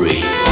free.